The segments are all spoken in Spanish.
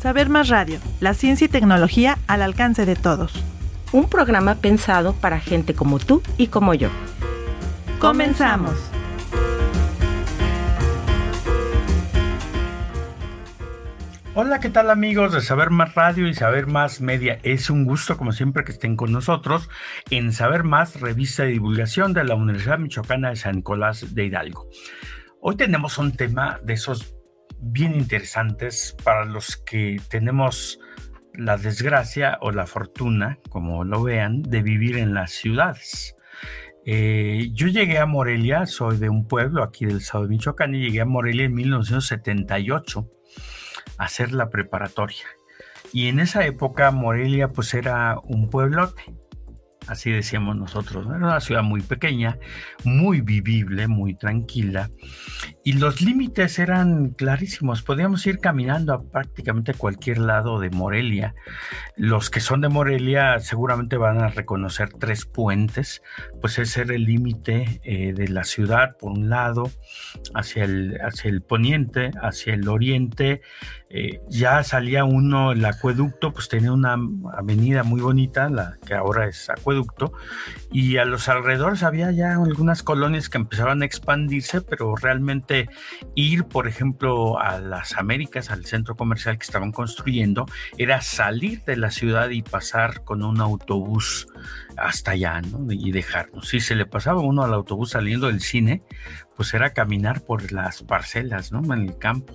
Saber Más Radio, la ciencia y tecnología al alcance de todos. Un programa pensado para gente como tú y como yo. Comenzamos. Hola, ¿qué tal amigos de Saber Más Radio y Saber Más Media? Es un gusto, como siempre, que estén con nosotros en Saber Más, revista de divulgación de la Universidad Michoacana de San Nicolás de Hidalgo. Hoy tenemos un tema de esos bien interesantes para los que tenemos la desgracia o la fortuna, como lo vean, de vivir en las ciudades. Eh, yo llegué a Morelia, soy de un pueblo aquí del estado de Michoacán y llegué a Morelia en 1978 a hacer la preparatoria. Y en esa época Morelia pues era un pueblote así decíamos nosotros. Era una ciudad muy pequeña, muy vivible, muy tranquila, y los límites eran clarísimos. Podíamos ir caminando a prácticamente cualquier lado de Morelia. Los que son de Morelia seguramente van a reconocer tres puentes, pues ese era el límite eh, de la ciudad, por un lado, hacia el, hacia el poniente, hacia el oriente, eh, ya salía uno, el acueducto, pues tenía una avenida muy bonita, la que ahora es acueducto, y a los alrededores había ya algunas colonias que empezaban a expandirse, pero realmente ir, por ejemplo, a las Américas, al centro comercial que estaban construyendo, era salir de la ciudad y pasar con un autobús hasta allá, ¿no? Y dejarnos. Si se le pasaba uno al autobús saliendo del cine, pues era caminar por las parcelas, ¿no? En el campo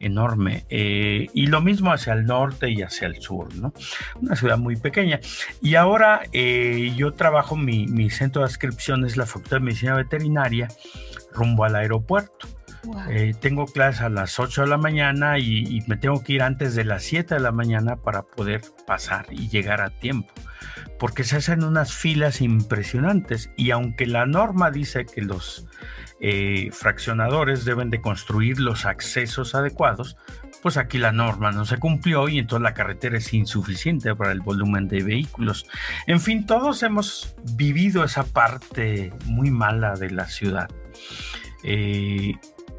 enorme. Eh, y lo mismo hacia el norte y hacia el sur, ¿no? Una ciudad muy pequeña. Y ahora eh, yo trabajo, mi, mi, centro de adscripción es la Facultad de Medicina Veterinaria rumbo al aeropuerto. Eh, tengo clases a las 8 de la mañana y, y, me tengo que ir antes de las 7 de la mañana para poder pasar y llegar a tiempo. Porque se hacen unas filas impresionantes y aunque la norma dice que los eh, fraccionadores deben de construir los accesos adecuados, pues aquí la norma no se cumplió y entonces la carretera es insuficiente para el volumen de vehículos. En fin, todos hemos vivido esa parte muy mala de la ciudad. Eh,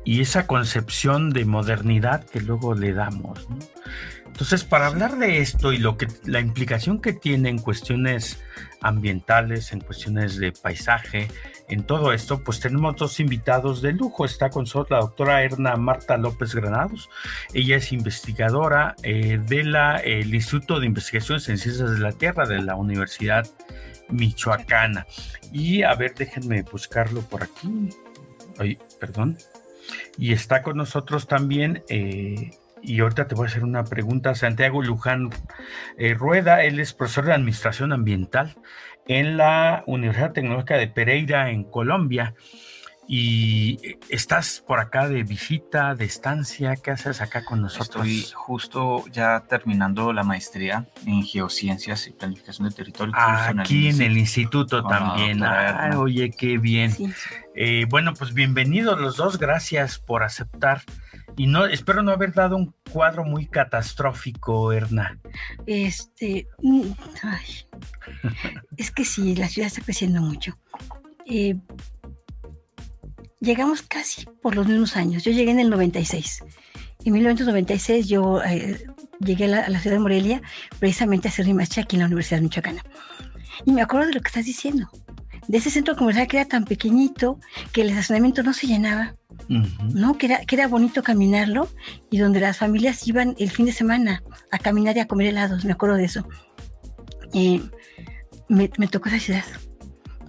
y esa concepción de modernidad que luego le damos. Entonces, para hablar de esto y lo que la implicación que tiene en cuestiones ambientales, en cuestiones de paisaje, en todo esto, pues tenemos dos invitados de lujo. Está con nosotros la doctora Erna Marta López Granados. Ella es investigadora eh, del Instituto de Investigaciones en Ciencias de la Tierra de la Universidad Michoacana. Y a ver, déjenme buscarlo por aquí. Ay, perdón. Y está con nosotros también. Eh, y ahorita te voy a hacer una pregunta. Santiago Luján eh, Rueda, él es profesor de Administración Ambiental en la Universidad Tecnológica de Pereira, en Colombia. Y estás por acá de visita, de estancia, ¿qué haces acá con nosotros? Estoy justo ya terminando la maestría en Geociencias y Planificación de Territorio. aquí en el instituto también. oye, qué bien. Eh, bueno, pues bienvenidos los dos, gracias por aceptar y no, espero no haber dado un cuadro muy catastrófico, Erna. Este, mm, es que sí, la ciudad está creciendo mucho. Eh, llegamos casi por los mismos años. Yo llegué en el 96. En 1996 yo eh, llegué a la, ciudad de Morelia precisamente a hacer mi maestría aquí en la Universidad Michoacana. Y me acuerdo de lo que estás diciendo, de ese centro comercial que era tan pequeñito que el estacionamiento no se llenaba ¿no? Que era, que era bonito caminarlo y donde las familias iban el fin de semana a caminar y a comer helados, me acuerdo de eso. Eh, me, tocó esa ciudad,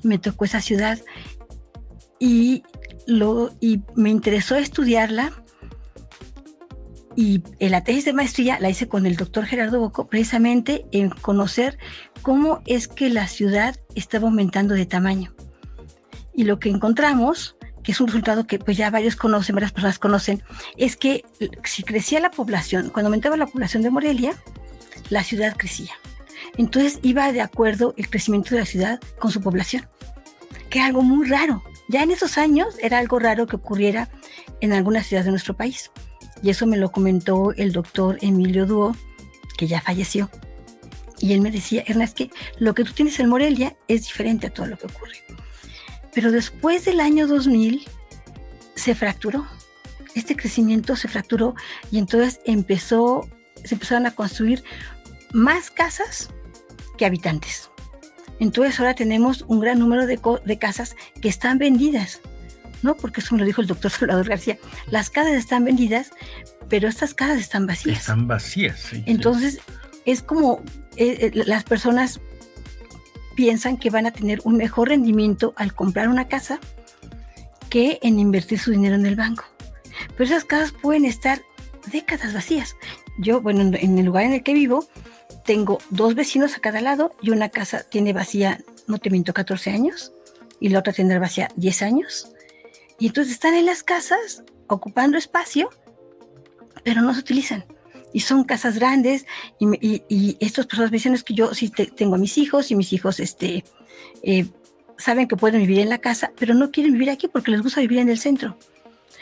me tocó esa ciudad y, y me interesó estudiarla y en la tesis de maestría la hice con el doctor Gerardo Boco, precisamente en conocer cómo es que la ciudad estaba aumentando de tamaño. Y lo que encontramos que es un resultado que pues ya varios conocen, varias personas conocen, es que si crecía la población, cuando aumentaba la población de Morelia, la ciudad crecía. Entonces iba de acuerdo el crecimiento de la ciudad con su población, que es algo muy raro. Ya en esos años era algo raro que ocurriera en algunas ciudades de nuestro país. Y eso me lo comentó el doctor Emilio Duo, que ya falleció. Y él me decía, Ernest, que lo que tú tienes en Morelia es diferente a todo lo que ocurre. Pero después del año 2000 se fracturó. Este crecimiento se fracturó y entonces empezó se empezaron a construir más casas que habitantes. Entonces ahora tenemos un gran número de, de casas que están vendidas, ¿no? Porque eso me lo dijo el doctor Salvador García. Las casas están vendidas, pero estas casas están vacías. Están vacías, sí. Entonces es como eh, eh, las personas piensan que van a tener un mejor rendimiento al comprar una casa que en invertir su dinero en el banco. Pero esas casas pueden estar décadas vacías. Yo, bueno, en el lugar en el que vivo, tengo dos vecinos a cada lado y una casa tiene vacía, no te miento, 14 años y la otra tiene vacía 10 años. Y entonces están en las casas ocupando espacio, pero no se utilizan. Y son casas grandes y, y, estas personas me dicen es que yo sí tengo a mis hijos y mis hijos este, eh, saben que pueden vivir en la casa, pero no quieren vivir aquí porque les gusta vivir en el centro.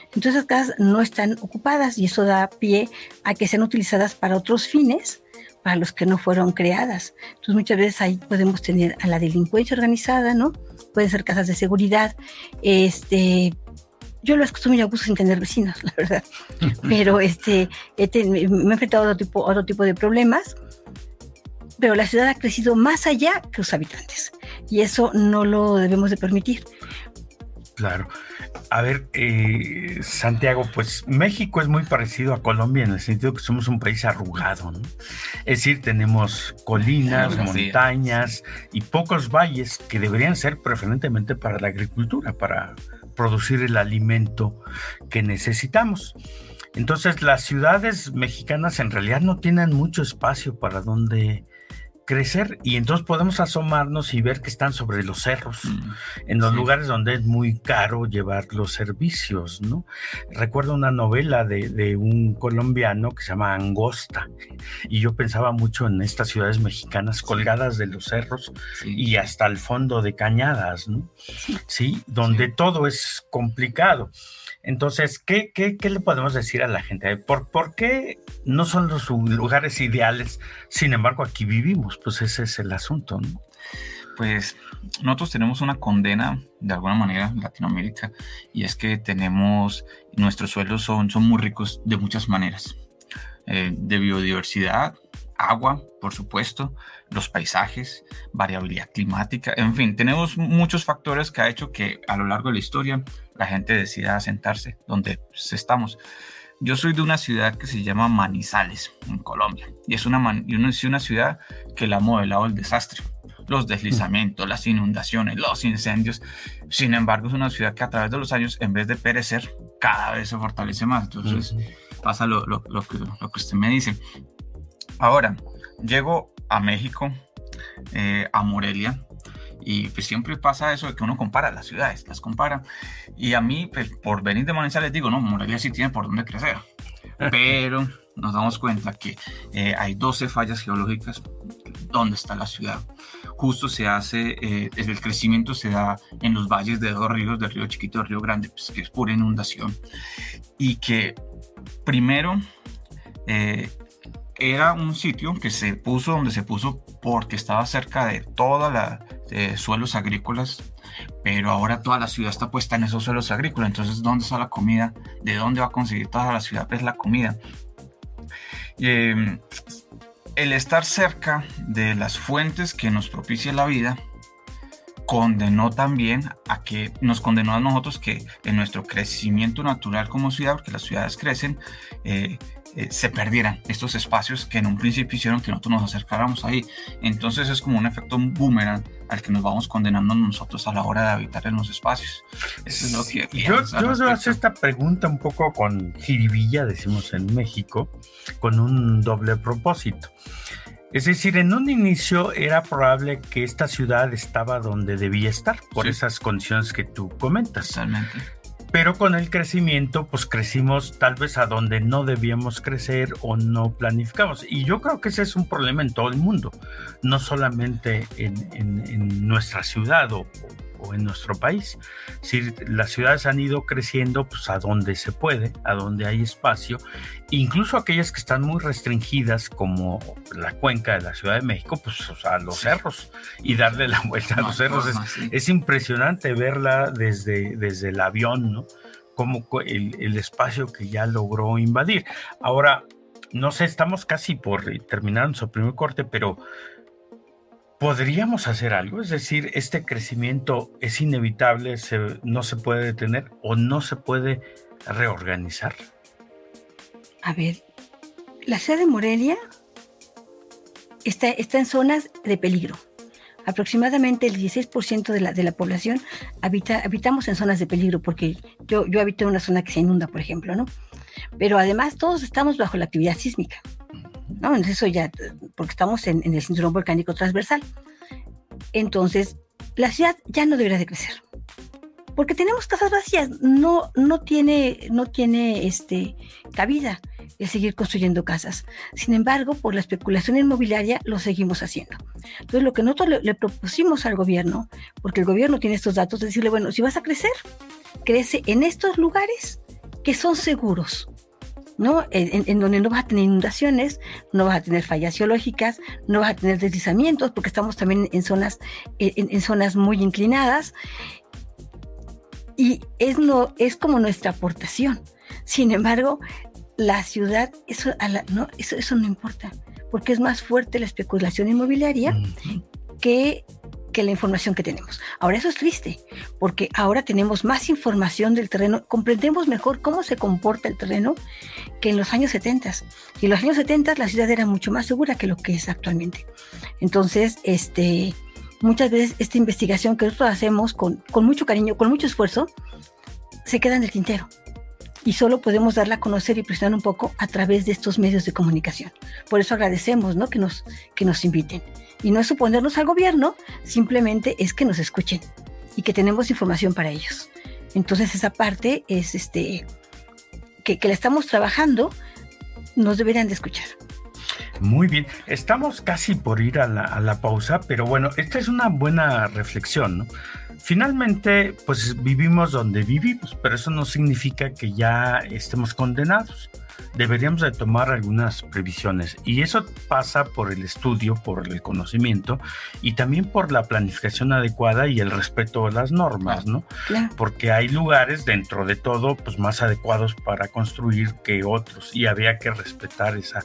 Entonces las casas no están ocupadas y eso da pie a que sean utilizadas para otros fines para los que no fueron creadas. Entonces muchas veces ahí podemos tener a la delincuencia organizada, ¿no? Pueden ser casas de seguridad. Este, yo lo acostumbro y abuso sin tener vecinos, la verdad. Pero este, me he enfrentado a otro tipo, otro tipo de problemas. Pero la ciudad ha crecido más allá que los habitantes. Y eso no lo debemos de permitir. Claro. A ver, eh, Santiago, pues México es muy parecido a Colombia en el sentido que somos un país arrugado, ¿no? Es decir, tenemos colinas, montañas y pocos valles que deberían ser preferentemente para la agricultura, para producir el alimento que necesitamos. Entonces, las ciudades mexicanas en realidad no tienen mucho espacio para donde crecer y entonces podemos asomarnos y ver que están sobre los cerros, mm, en los lugares donde es muy caro llevar los servicios, ¿no? Recuerdo una novela de, un colombiano que se llama Angosta y yo pensaba mucho en estas ciudades mexicanas colgadas de los cerros y hasta el fondo de cañadas, ¿no? Sí, donde todo es complicado. Entonces, ¿qué, qué, qué le podemos decir a la gente? ¿Por, ¿Por, qué no son los lugares ideales? Sin embargo, aquí vivimos, pues ese es el asunto, ¿no? Pues nosotros tenemos una condena de alguna manera en Latinoamérica y es que tenemos, nuestros suelos son, son muy ricos de muchas maneras, eh, de biodiversidad, agua, por supuesto, los paisajes, variabilidad climática, en fin, tenemos muchos factores que ha hecho que a lo largo de la historia la gente decida sentarse donde pues, estamos. Yo soy de una ciudad que se llama Manizales, en Colombia, y es una, una ciudad que la ha modelado el desastre, los deslizamientos, las inundaciones, los incendios. Sin embargo, es una ciudad que a través de los años, en vez de perecer, cada vez se fortalece más. Entonces, pasa lo, lo, lo, que, lo que usted me dice. Ahora, llego a México, eh, a Morelia, y pues siempre pasa eso de que uno compara las ciudades, las compara. Y a mí, pues, por venir de Manizales, digo, no, Morelia sí tiene por dónde crecer. Pero nos damos cuenta que eh, hay 12 fallas geológicas donde está la ciudad. Justo se hace, eh, el crecimiento se da en los valles de dos ríos, del río Chiquito y del río Grande, pues, que es pura inundación. Y que primero eh, era un sitio que se puso donde se puso porque estaba cerca de todos los suelos agrícolas, pero ahora toda la ciudad está puesta en esos suelos agrícolas. Entonces, ¿dónde está la comida? ¿De dónde va a conseguir toda la ciudad? Pues la comida. Em, el estar cerca de las fuentes que nos propicia la vida condenó también a que nos condenó a nosotros que en nuestro crecimiento natural como ciudad, porque las ciudades crecen, eh, eh, se perdieran estos espacios que en un principio hicieron que nosotros nos acercáramos ahí. Entonces es como un efecto boomerang al que nos vamos condenando nosotros a la hora de habitar en los espacios. Eso es lo que yo, yo hacer esta pregunta un poco con jiribilla, decimos en México, con un doble propósito. Es decir, en un inicio era probable que esta ciudad estaba donde debía estar, por esas condiciones que tú comentas. Totalmente pero con el crecimiento, pues crecimos tal vez a donde no debíamos crecer o no planificamos. Y yo creo que ese es un problema en todo el mundo, no solamente en, nuestra ciudad o, o en nuestro país. Si las ciudades han ido creciendo pues a donde se puede, a donde hay espacio, incluso aquellas que están muy restringidas como la cuenca de la Ciudad de México, pues o sea, los cerros y darle la vuelta a los cerros. es, impresionante verla desde, desde el avión, ¿no? Como el, el espacio que ya logró invadir. Ahora, no sé, estamos casi por terminar nuestro primer corte, pero ¿podríamos hacer algo? Es decir, este crecimiento es inevitable, no se puede detener o no se puede reorganizar. A ver, la ciudad de Morelia está, está en zonas de peligro. Aproximadamente el 16% de la, de la población habita, habitamos en zonas de peligro, porque yo, yo habito en una zona que se inunda, por ejemplo, ¿no? Pero además todos estamos bajo la actividad sísmica, ¿no? Eso ya, porque estamos en, el cinturón volcánico transversal. Entonces, la ciudad ya no debería de crecer porque tenemos casas vacías, no, no tiene, no tiene este, cabida el seguir construyendo casas. Sin embargo, por la especulación inmobiliaria lo seguimos haciendo. Entonces, lo que nosotros le, propusimos al gobierno, porque el gobierno tiene estos datos, es decirle, bueno, si vas a crecer, crece en estos lugares que son seguros. ¿No? En, donde no vas a tener inundaciones, no vas a tener fallas geológicas, no vas a tener deslizamientos, porque estamos también en zonas, en zonas muy inclinadas, y es, no, es como nuestra aportación. Sin embargo, la ciudad, eso, no, eso, eso no importa, porque es más fuerte la especulación inmobiliaria que, que la información que tenemos. Ahora eso es triste, porque ahora tenemos más información del terreno, comprendemos mejor cómo se comporta el terreno que en los años 70. Y en los años 70 la ciudad era mucho más segura que lo que es actualmente. Entonces, este, muchas veces esta investigación que nosotros hacemos con, mucho cariño, con mucho esfuerzo, se queda en el tintero. Y solo podemos darla a conocer y presionar un poco a través de estos medios de comunicación. Por eso agradecemos ¿no? que, nos, que nos inviten. Y no es suponernos al gobierno, simplemente es que nos escuchen y que tenemos información para ellos. Entonces esa parte es este que, que la estamos trabajando, nos deberían de escuchar. Muy bien, estamos casi por ir a la, pausa, pero bueno, esta es una buena reflexión, ¿no? Finalmente, pues vivimos donde vivimos, pero eso no significa que ya estemos condenados. Deberíamos de tomar algunas previsiones y eso pasa por el estudio, por el conocimiento y también por la planificación adecuada y el respeto a las normas, ¿no? Porque hay lugares dentro de todo pues más adecuados para construir que otros y había que respetar esa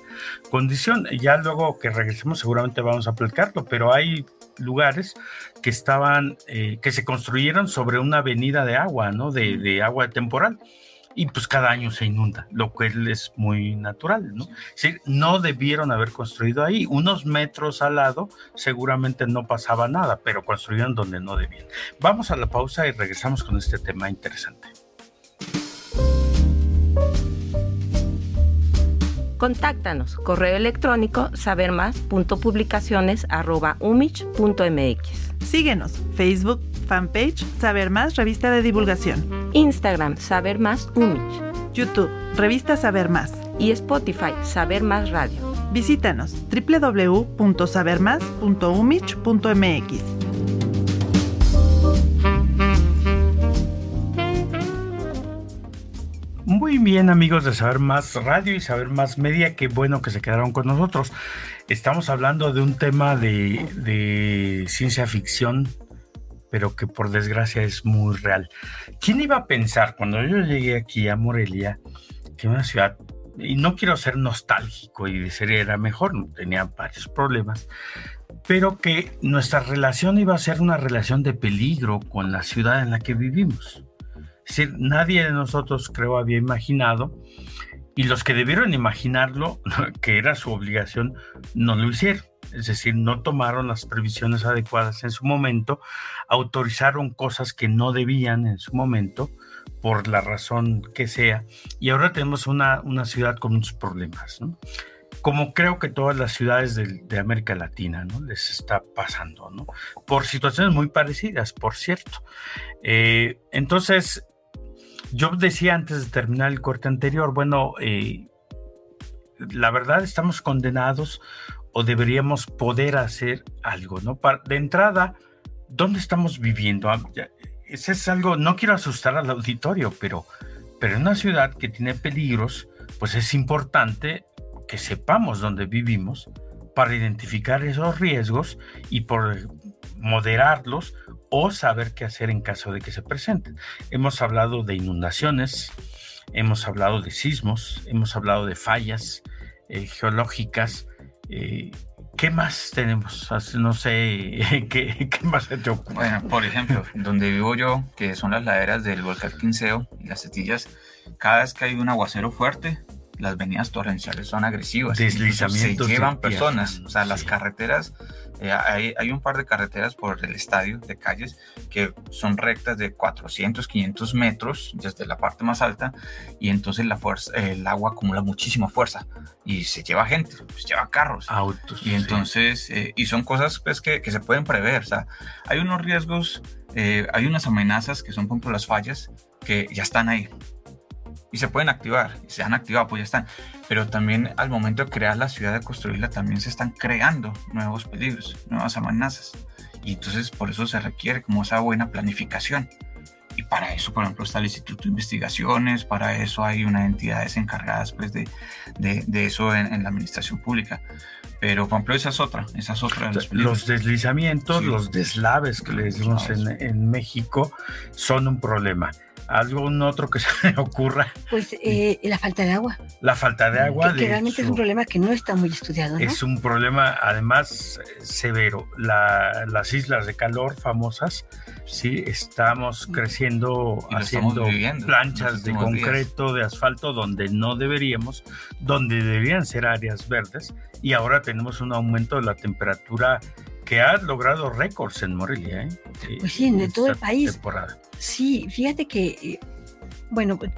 condición. Ya luego que regresemos seguramente vamos a platicarlo, pero hay lugares que estaban, eh, que se construyeron sobre una avenida de agua, ¿no? De, de agua temporal y pues cada año se inunda, lo cual es muy natural, ¿no? Es no debieron haber construido ahí. Unos metros al lado seguramente no pasaba nada, pero construyeron donde no debían. Vamos a la pausa y regresamos con este tema interesante. Contáctanos, correo electrónico sabermas.publicaciones.umich.mx. Síguenos, Facebook, fanpage Saber Más, revista de divulgación. Instagram, Saber Más Umich. YouTube, revista Saber Más. Y Spotify, Saber Más Radio. Visítanos www.sabermas.umich.mx. Muy bien amigos de Saber Más Radio y Saber Más Media, qué bueno que se quedaron con nosotros. Estamos hablando de un tema de, de ciencia ficción pero que por desgracia es muy real. ¿Quién iba a pensar cuando yo llegué aquí a Morelia que una ciudad, y no quiero ser nostálgico y decir era mejor, tenía varios problemas, pero que nuestra relación iba a ser una relación de peligro con la ciudad en la que vivimos? Es decir, nadie de nosotros creo había imaginado, y los que debieron imaginarlo, que era su obligación, no lo hicieron es decir, no tomaron las previsiones adecuadas en su momento, autorizaron cosas que no debían en su momento, por la razón que sea, y ahora tenemos una, una ciudad con muchos problemas, como creo que todas las ciudades de, América Latina ¿no? les está pasando, ¿no? por situaciones muy parecidas, por cierto. Eh, entonces, yo decía antes de terminar el corte anterior, bueno, eh, la verdad estamos condenados o deberíamos poder hacer algo, ¿no? de entrada, ¿dónde estamos viviendo? Ah, ese es algo, no quiero asustar al auditorio, pero, pero en una ciudad que tiene peligros, pues es importante que sepamos dónde vivimos para identificar esos riesgos y por moderarlos o saber qué hacer en caso de que se presenten. Hemos hablado de inundaciones, hemos hablado de sismos, hemos hablado de fallas, eh, geológicas. ¿Qué más tenemos? No sé, ¿qué, más se te ocurre? Bueno, por ejemplo, donde vivo yo, que son las laderas del volcán Quinceo y las setillas, cada vez que hay un aguacero fuerte, las venidas torrenciales son agresivas. Deslizamientos. Se llevan personas. O sea, las carreteras, eh, hay, hay, un par de carreteras por el estadio de calles que son rectas de 400, 500 metros desde la parte más alta y entonces la fuerza, el agua acumula muchísima fuerza y se lleva gente, pues lleva carros. Autos. Y entonces, eh, y son cosas pues que, que, se pueden prever. O sea, hay unos riesgos, eh, hay unas amenazas que son por ejemplo las fallas que ya están ahí y se pueden activar, y se han activado, pues ya están. Pero también al momento de crear la ciudad, de construirla, también se están creando nuevos peligros, nuevas amenazas. Y entonces por eso se requiere como esa buena planificación. Y para eso, por ejemplo, está el Instituto de Investigaciones, para eso hay unas entidades encargadas pues, de, de, de eso en, la administración pública. Pero, por ejemplo, esa es otra, esa es otra de los, los deslizamientos, los deslaves que le decimos en, en México, son un problema algún otro que se me ocurra. Pues eh, la falta de agua. La falta de agua. Que, realmente es un problema que no está muy estudiado. ¿no? Es un problema además severo. las islas de calor famosas, sí, estamos creciendo haciendo planchas de concreto, de asfalto, donde no deberíamos, donde deberían ser áreas verdes, y ahora tenemos un aumento de la temperatura que ha logrado récords en Morelia. ¿eh? Pues sí, en todo el país. Sí, fíjate que, eh, bueno, pues,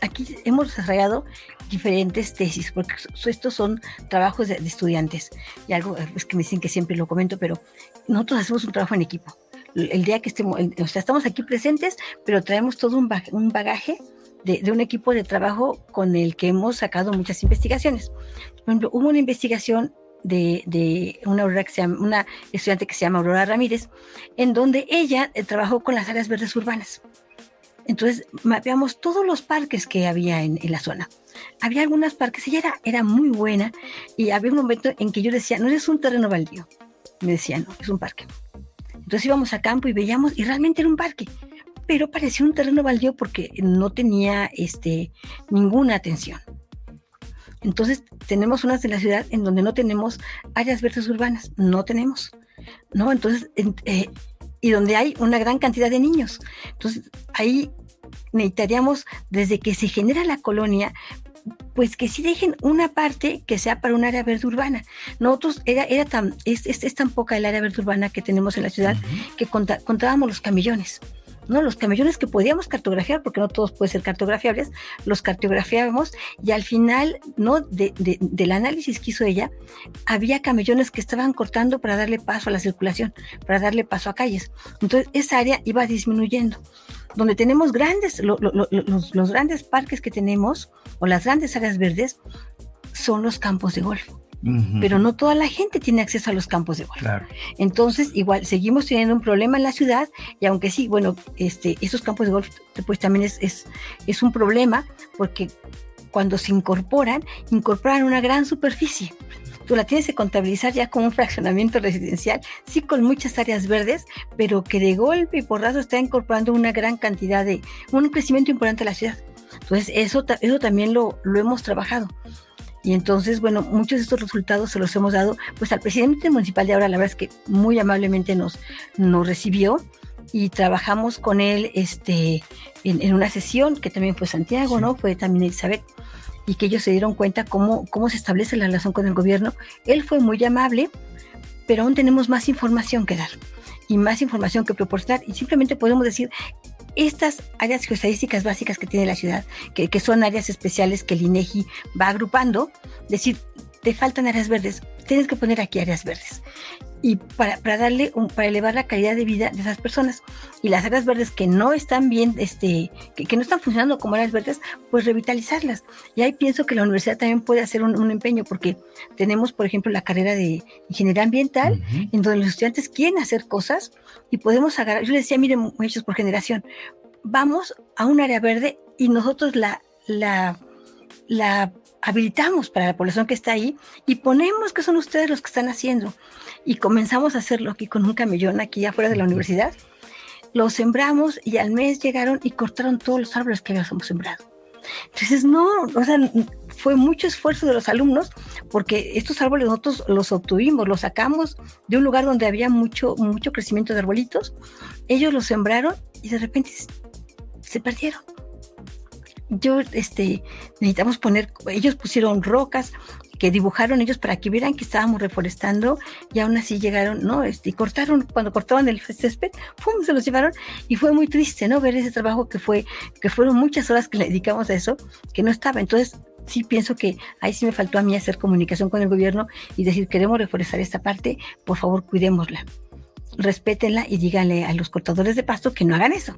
aquí hemos desarrollado diferentes tesis, porque estos son trabajos de, estudiantes. Y algo es pues, que me dicen que siempre lo comento, pero nosotros hacemos un trabajo en equipo. El día que estemos, o sea, estamos aquí presentes, pero traemos todo un, bagaje de, de, un equipo de trabajo con el que hemos sacado muchas investigaciones. Por ejemplo, hubo una investigación de, una, una estudiante que se llama Aurora Ramírez, en donde ella eh, trabajó con las áreas verdes urbanas. Entonces, mapeamos todos los parques que había en, la zona. Había algunos parques, ella era, era muy buena y había un momento en que yo decía, no es un terreno baldío. Me decía, no, es un parque. Entonces íbamos a campo y veíamos, y realmente era un parque, pero parecía un terreno baldío porque no tenía este, ninguna atención. Entonces, tenemos unas de la ciudad en donde no tenemos áreas verdes urbanas, no tenemos, ¿no? Entonces, eh, y donde hay una gran cantidad de niños. Entonces, ahí necesitaríamos, desde que se genera la colonia, pues que sí dejen una parte que sea para un área verde urbana. Nosotros era, era tan, es, es, tan poca el área verde urbana que tenemos en la ciudad que contábamos los camillones. ¿No? Los camellones que podíamos cartografiar, porque no todos pueden ser cartografiables, los cartografiábamos y al final, ¿no? del análisis que hizo ella, había camellones que estaban cortando para darle paso a la circulación, para darle paso a calles. Entonces, esa área iba disminuyendo. Donde tenemos grandes, los, los grandes parques que tenemos, o las grandes áreas verdes, son los campos de golf pero no toda la gente tiene acceso a los campos de golf. Entonces, igual, seguimos teniendo un problema en la ciudad y aunque sí, bueno, este, esos campos de golf pues también es, es, es un problema porque cuando se incorporan, incorporan una gran superficie. Tú la tienes que contabilizar ya como un fraccionamiento residencial, sí con muchas áreas verdes, pero que de golpe y porrazo está incorporando una gran cantidad de, un crecimiento importante a la ciudad. Entonces, eso, eso también lo, lo hemos trabajado. Y entonces, bueno, muchos de estos resultados se los hemos dado pues al presidente municipal de ahora, la verdad es que muy amablemente nos, nos recibió y trabajamos con él este, en, una sesión que también fue Santiago, ¿no? Fue también Elizabeth y que ellos se dieron cuenta cómo, cómo se establece la relación con el gobierno. Él fue muy amable, pero aún tenemos más información que dar y más información que proporcionar y simplemente podemos decir estas áreas geoestadísticas básicas que tiene la ciudad, que, que son áreas especiales que el INEGI va agrupando, decir, te faltan áreas verdes, tienes que poner aquí áreas verdes. Y para, para darle un, para elevar la calidad de vida de esas personas. Y las áreas verdes que no están bien este que, no están funcionando como áreas verdes pues revitalizarlas. Y ahí pienso que la universidad también puede hacer un, empeño porque tenemos por ejemplo la carrera de ingeniería ambiental en donde los estudiantes quieren hacer cosas y podemos agarrar yo les decía miren muchachos por generación vamos a un área verde y nosotros la la la habilitamos para la población que está ahí y ponemos que son ustedes los que están haciendo. Y comenzamos a hacerlo aquí con un camellón aquí afuera de la universidad. Lo sembramos y al mes llegaron y cortaron todos los árboles que habíamos sembrado. Entonces, no, o sea, fue mucho esfuerzo de los alumnos porque estos árboles nosotros los obtuvimos, los sacamos de un lugar donde había mucho, mucho crecimiento de arbolitos, ellos los sembraron y de repente se perdieron. Yo, este, necesitamos poner, ellos pusieron rocas, que dibujaron ellos para que vieran que estábamos reforestando y aún así llegaron, ¿no? Este, y cortaron, cuando cortaban el césped, ¡pum! se los llevaron y fue muy triste, ¿no? Ver ese trabajo que fue, que fueron muchas horas que le dedicamos a eso, que no estaba. Entonces, sí pienso que ahí sí me faltó a mí hacer comunicación con el gobierno y decir, queremos reforestar esta parte, por favor, cuidémosla respétenla y díganle a los cortadores de pasto que no hagan eso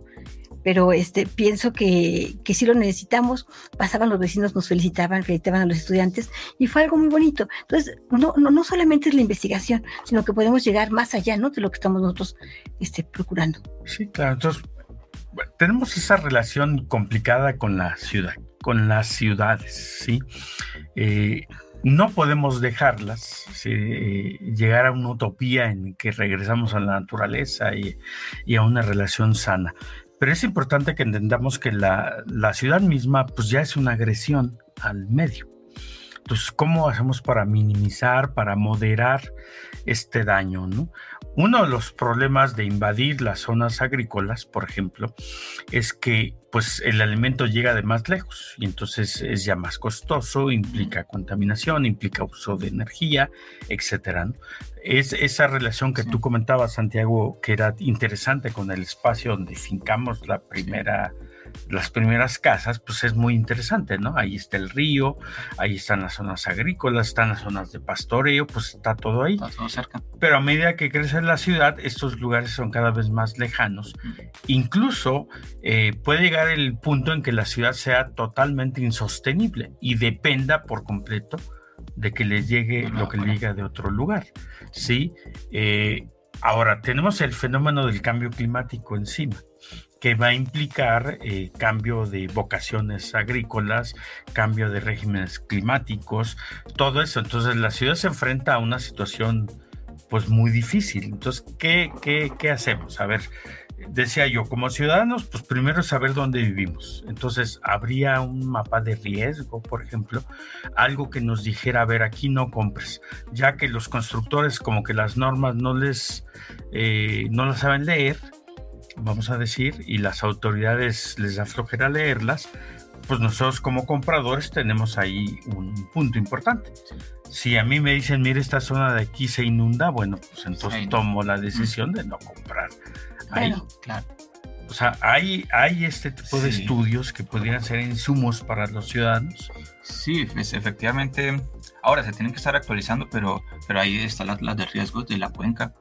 pero este, pienso que, que sí lo necesitamos. Pasaban los vecinos, nos felicitaban, felicitaban a los estudiantes y fue algo muy bonito. Entonces, no, no, no solamente es la investigación, sino que podemos llegar más allá ¿no? de lo que estamos nosotros este, procurando. Sí, claro. Entonces, tenemos esa relación complicada con la ciudad, con las ciudades, ¿sí? Eh, no podemos dejarlas eh, llegar a una utopía en que regresamos a la naturaleza y, y, a una relación sana. Pero es importante que entendamos que la, ciudad misma pues ya es una agresión al medio. Entonces, ¿cómo hacemos para minimizar, para moderar este daño? ¿no? Uno de los problemas de invadir las zonas agrícolas, por ejemplo, es que pues el alimento llega de más lejos y entonces es ya más costoso, implica contaminación, implica uso de energía, etcétera. Es esa relación que tú comentabas, Santiago, que era interesante con el espacio donde fincamos la primera las primeras casas, pues es muy interesante, ¿no? Ahí está el río, ahí están las zonas agrícolas, están las zonas de pastoreo, pues está todo ahí. Está todo cerca. Pero a medida que crece la ciudad, estos lugares son cada vez más lejanos. Incluso eh, puede llegar el punto en que la ciudad sea totalmente insostenible y dependa por completo de que les llegue lo que le llega de otro lugar. Sí. Eh, ahora, tenemos el fenómeno del cambio climático encima que va a implicar eh, cambio de vocaciones agrícolas, cambio de regímenes climáticos, todo eso. Entonces la ciudad se enfrenta a una situación pues muy difícil. Entonces, ¿qué, qué, qué hacemos? A ver, decía yo, como ciudadanos, pues primero saber dónde vivimos. Entonces, habría un mapa de riesgo, por ejemplo, algo que nos dijera, a ver, aquí no compres, ya que los constructores como que las normas no les, eh, no las saben leer, vamos a decir, y las autoridades les da flojera leerlas, pues nosotros como compradores tenemos ahí un punto importante. Si a mí me dicen, mire, esta zona de aquí se inunda, bueno, pues entonces tomo la decisión de no comprar ahí. Claro. O sea, hay, hay este tipo de estudios que podrían ser insumos para los ciudadanos. Sí, pues efectivamente Ahora se tienen que estar actualizando, pero, pero ahí están las, las de riesgos de la cuenca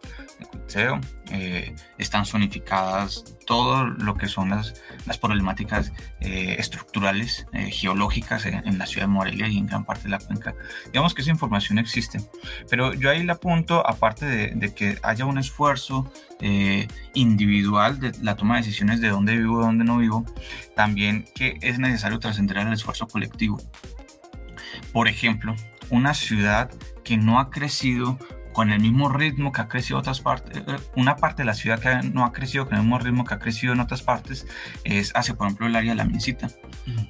de. Eh, están zonificadas todo lo que son las, las problemáticas eh, estructurales, eh, geológicas en, la ciudad de Morelia y en gran parte de la cuenca. Digamos que esa información existe, pero yo ahí le apunto, aparte de, de que haya un esfuerzo individual de la toma de decisiones de dónde vivo, dónde no vivo, también que es necesario trascender el esfuerzo colectivo. Por ejemplo, una ciudad que no ha crecido con el mismo ritmo que ha crecido otras partes, eh, una parte de la ciudad que no ha crecido con el mismo ritmo que ha crecido en otras partes es hacia, por ejemplo, el área de la Mincita,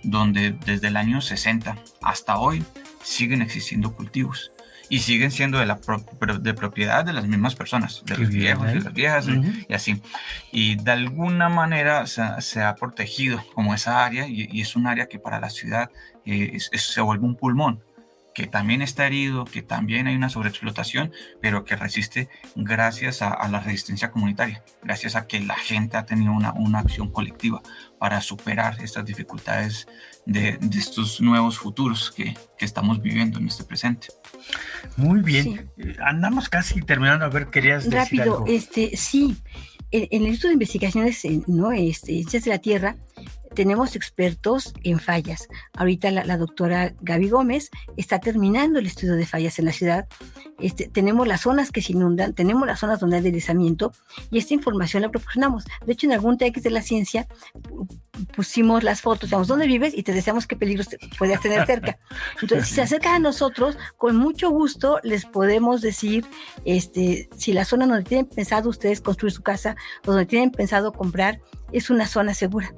donde desde el año 60 hasta hoy siguen existiendo cultivos y siguen siendo de, la de propiedad de las mismas personas, de los viejos, de las viejas y así. Y de alguna manera se, ha protegido como esa área y, es un área que para la ciudad eh, se vuelve un pulmón que también está herido, que también hay una sobreexplotación, pero que resiste gracias a, la resistencia comunitaria, gracias a que la gente ha tenido una, una acción colectiva para superar estas dificultades de, de estos nuevos futuros que, que, estamos viviendo en este presente. Muy bien, eh, andamos casi terminando, a ver, querías decir Rápido, este, sí, en, el Instituto de Investigaciones ¿no? este, Ciencias de la Tierra, tenemos expertos en fallas. Ahorita la, doctora Gaby Gómez está terminando el estudio de fallas en la ciudad. Este, tenemos las zonas que se inundan, tenemos las zonas donde hay deslizamiento y esta información la proporcionamos. De hecho, en algún TX de la ciencia pusimos las fotos, digamos, ¿dónde vives? Y te decíamos qué peligros puedes tener cerca. Entonces, si se acercan a nosotros, con mucho gusto les podemos decir este, si la zona donde tienen pensado ustedes construir su casa o donde tienen pensado comprar es una zona segura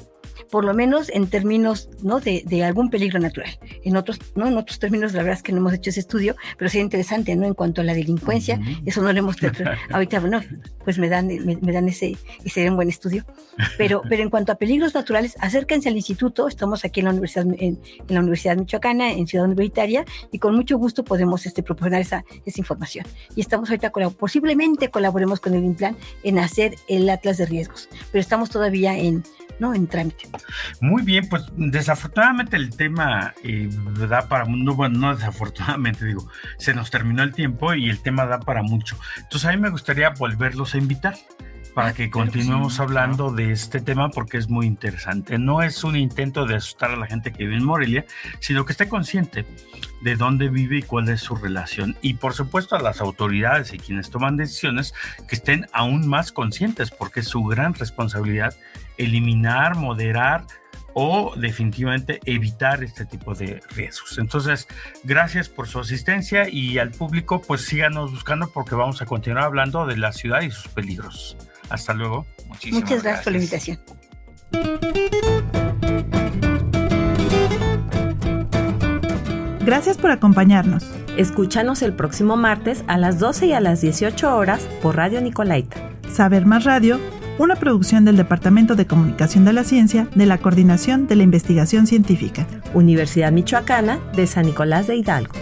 por lo menos en términos ¿no? de, de, algún peligro natural. En otros, ¿no? en otros términos, la verdad es que no hemos hecho ese estudio, pero sería interesante, ¿no? En cuanto a la delincuencia, eso no lo hemos ahorita, bueno, pues me dan, me, dan ese, ese sería un buen estudio. Pero, pero en cuanto a peligros naturales, acérquense al instituto, estamos aquí en la Universidad, en, la Universidad Michoacana, en Ciudad Universitaria, y con mucho gusto podemos este, proporcionar esa, esa información. Y estamos ahorita, posiblemente colaboremos con el INPLAN en hacer el Atlas de Riesgos, pero estamos todavía en ¿no? En trámite. Muy bien, pues desafortunadamente el tema eh, da para, no, bueno, no desafortunadamente digo, se nos terminó el tiempo y el tema da para mucho. Entonces a mí me gustaría volverlos a invitar para que continuemos hablando de este tema porque es muy interesante. No es un intento de asustar a la gente que vive en Morelia, sino que esté consciente de dónde vive y cuál es su relación. Y por supuesto a las autoridades y quienes toman decisiones que estén aún más conscientes porque es su gran responsabilidad eliminar, moderar o definitivamente evitar este tipo de riesgos. Entonces, gracias por su asistencia y al público, pues síganos buscando porque vamos a continuar hablando de la ciudad y sus peligros. Hasta luego. Muchas gracias por la invitación. Gracias por acompañarnos. Escúchanos el próximo martes a las 12 y a las 18 horas por Radio Nicolaita. Saber Más Radio una producción del Departamento de Comunicación de la Ciencia de la Coordinación de la Investigación Científica. Universidad Michoacana de San Nicolás de Hidalgo.